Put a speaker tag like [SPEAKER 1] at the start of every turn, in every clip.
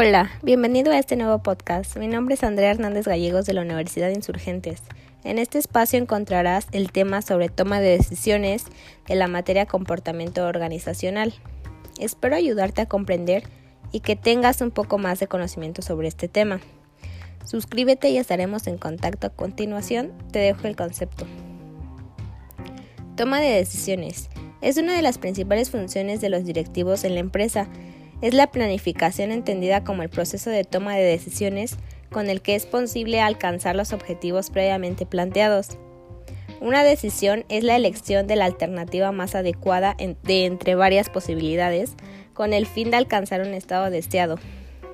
[SPEAKER 1] Hola, bienvenido a este nuevo podcast. Mi nombre es Andrea Hernández Gallegos de la Universidad de Insurgentes. En este espacio encontrarás el tema sobre toma de decisiones de la materia comportamiento organizacional. Espero ayudarte a comprender y que tengas un poco más de conocimiento sobre este tema. Suscríbete y estaremos en contacto a continuación. Te dejo el concepto. Toma de decisiones. Es una de las principales funciones de los directivos en la empresa es la planificación entendida como el proceso de toma de decisiones con el que es posible alcanzar los objetivos previamente planteados. Una decisión es la elección de la alternativa más adecuada de entre varias posibilidades con el fin de alcanzar un estado deseado,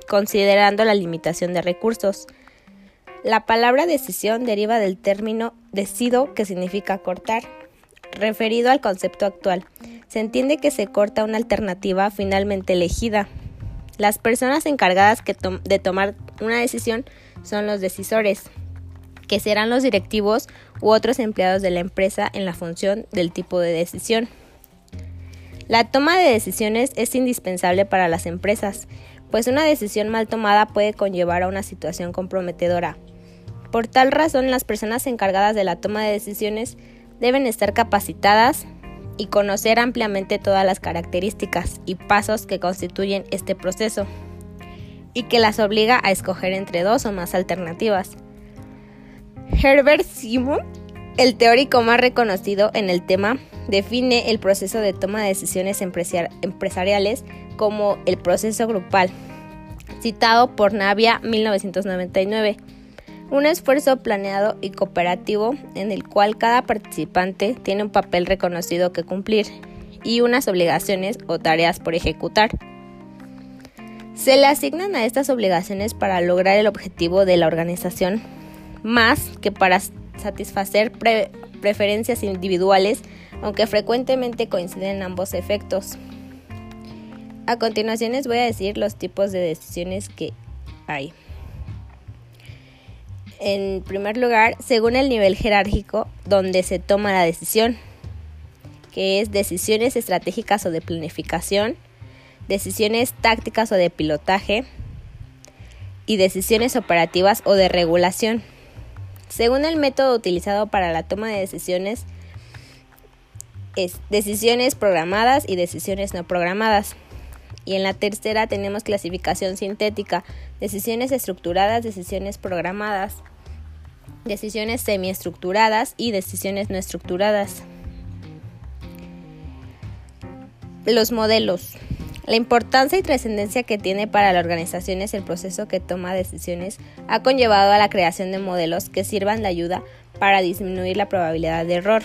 [SPEAKER 1] considerando la limitación de recursos. La palabra decisión deriva del término decido que significa cortar, referido al concepto actual se entiende que se corta una alternativa finalmente elegida. Las personas encargadas de tomar una decisión son los decisores, que serán los directivos u otros empleados de la empresa en la función del tipo de decisión. La toma de decisiones es indispensable para las empresas, pues una decisión mal tomada puede conllevar a una situación comprometedora. Por tal razón, las personas encargadas de la toma de decisiones deben estar capacitadas, y conocer ampliamente todas las características y pasos que constituyen este proceso y que las obliga a escoger entre dos o más alternativas. Herbert Simon, el teórico más reconocido en el tema, define el proceso de toma de decisiones empresariales como el proceso grupal, citado por Navia 1999 un esfuerzo planeado y cooperativo en el cual cada participante tiene un papel reconocido que cumplir y unas obligaciones o tareas por ejecutar. Se le asignan a estas obligaciones para lograr el objetivo de la organización, más que para satisfacer preferencias individuales, aunque frecuentemente coinciden ambos efectos. A continuación les voy a decir los tipos de decisiones que hay. En primer lugar, según el nivel jerárquico donde se toma la decisión, que es decisiones estratégicas o de planificación, decisiones tácticas o de pilotaje y decisiones operativas o de regulación. Según el método utilizado para la toma de decisiones, es decisiones programadas y decisiones no programadas. Y en la tercera tenemos clasificación sintética, decisiones estructuradas, decisiones programadas decisiones semiestructuradas y decisiones no estructuradas. Los modelos. La importancia y trascendencia que tiene para la organización es el proceso que toma decisiones ha conllevado a la creación de modelos que sirvan de ayuda para disminuir la probabilidad de error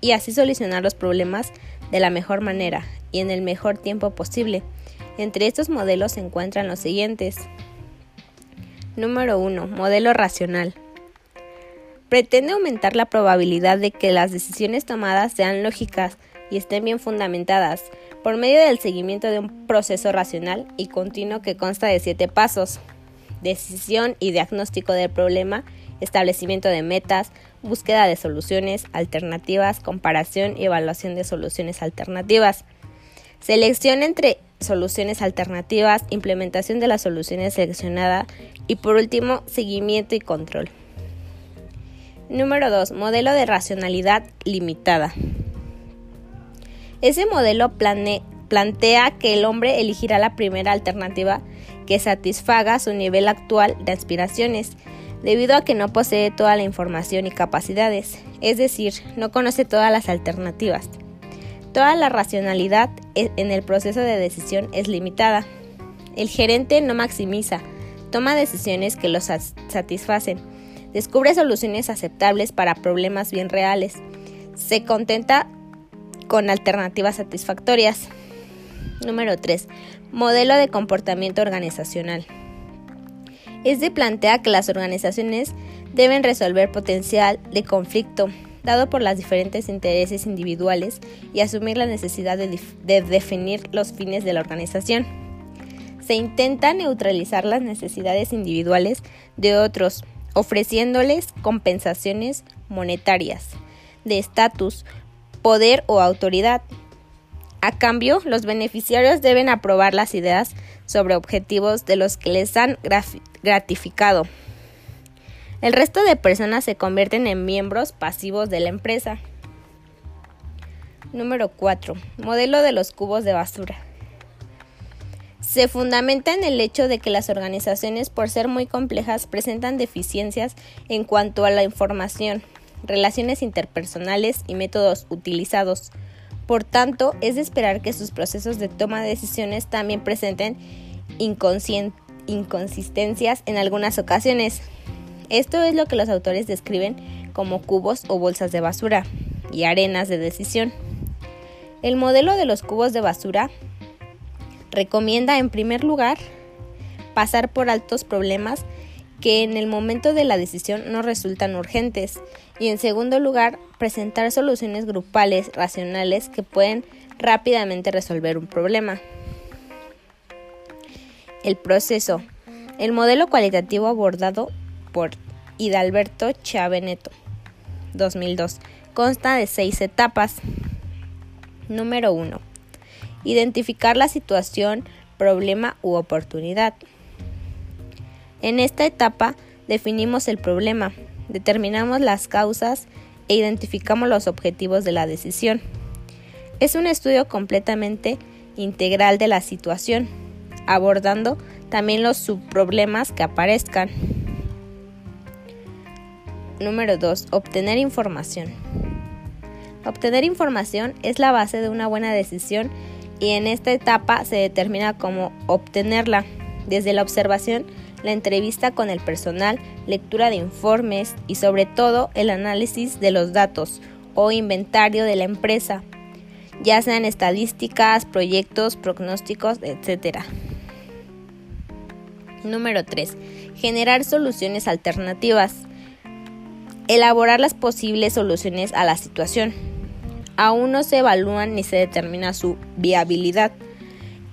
[SPEAKER 1] y así solucionar los problemas de la mejor manera y en el mejor tiempo posible. Entre estos modelos se encuentran los siguientes. Número 1. Modelo racional pretende aumentar la probabilidad de que las decisiones tomadas sean lógicas y estén bien fundamentadas por medio del seguimiento de un proceso racional y continuo que consta de siete pasos. Decisión y diagnóstico del problema, establecimiento de metas, búsqueda de soluciones alternativas, comparación y evaluación de soluciones alternativas. Selección entre soluciones alternativas, implementación de las soluciones seleccionadas y por último, seguimiento y control. Número 2. Modelo de racionalidad limitada. Ese modelo plantea que el hombre elegirá la primera alternativa que satisfaga su nivel actual de aspiraciones, debido a que no posee toda la información y capacidades, es decir, no conoce todas las alternativas. Toda la racionalidad e, en el proceso de decisión es limitada. El gerente no maximiza, toma decisiones que los satisfacen descubre soluciones aceptables para problemas bien reales, se contenta con alternativas satisfactorias. Número 3. Modelo de comportamiento organizacional. Este plantea que las organizaciones deben resolver potencial de conflicto dado por los diferentes intereses individuales y asumir la necesidad de, de definir los fines de la organización. Se intenta neutralizar las necesidades individuales de otros ofreciéndoles compensaciones monetarias, de estatus, poder o autoridad. A cambio, los beneficiarios deben aprobar las ideas sobre objetivos de los que les han gratificado. El resto de personas se convierten en miembros pasivos de la empresa. Número 4. Modelo de los cubos de basura. Se fundamenta en el hecho de que las organizaciones, por ser muy complejas, presentan deficiencias en cuanto a la información, relaciones interpersonales y métodos utilizados. Por tanto, es de esperar que sus procesos de toma de decisiones también presenten inconsistencias en algunas ocasiones. Esto es lo que los autores describen como cubos o bolsas de basura y arenas de decisión. El modelo de los cubos de basura recomienda en primer lugar pasar por altos problemas que en el momento de la decisión no resultan urgentes y en segundo lugar presentar soluciones grupales racionales que pueden rápidamente resolver un problema. El proceso. El modelo cualitativo abordado por Hidalberto Chaveneto 2002 consta de seis etapas. Número 1. Identificar la situación, problema u oportunidad. En esta etapa definimos el problema, determinamos las causas e identificamos los objetivos de la decisión. Es un estudio completamente integral de la situación, abordando también los subproblemas que aparezcan. Número 2. Obtener información. Obtener información es la base de una buena decisión y en esta etapa se determina cómo obtenerla, desde la observación la entrevista con el personal, lectura de informes y sobre todo el análisis de los datos o inventario de la empresa, ya sean estadísticas, proyectos, pronósticos, etc. Número 3. Generar soluciones alternativas. Elaborar las posibles soluciones a la situación. Aún no se evalúan ni se determina su viabilidad.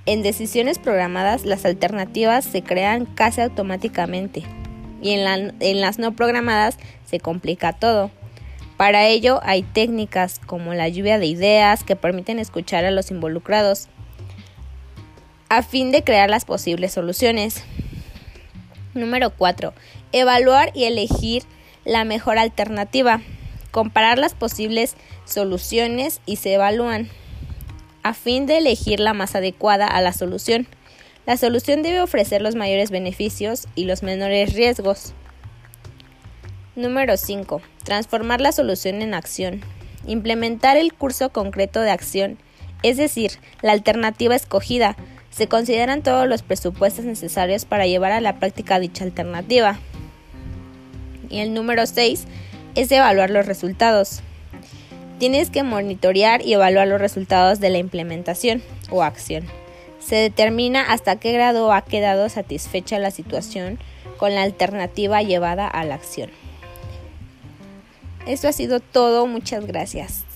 [SPEAKER 1] En decisiones programadas las alternativas se crean casi automáticamente y en, las no programadas se complica todo. Para ello hay técnicas como la lluvia de ideas que permiten escuchar a los involucrados a fin de crear las posibles soluciones. Número 4. Evaluar y elegir la mejor alternativa. Comparar las posibles soluciones y se evalúan a fin de elegir la más adecuada a la solución. La solución debe ofrecer los mayores beneficios y los menores riesgos. Número 5. Transformar la solución en acción. Implementar el curso concreto de acción, es decir, la alternativa escogida. Se consideran todos los presupuestos necesarios para llevar a la práctica dicha alternativa. Y el número 6 es evaluar los resultados. Tienes que monitorear y evaluar los resultados de la implementación o acción. Se determina hasta qué grado ha quedado satisfecha la situación con la alternativa llevada a la acción. Esto ha sido todo, muchas gracias.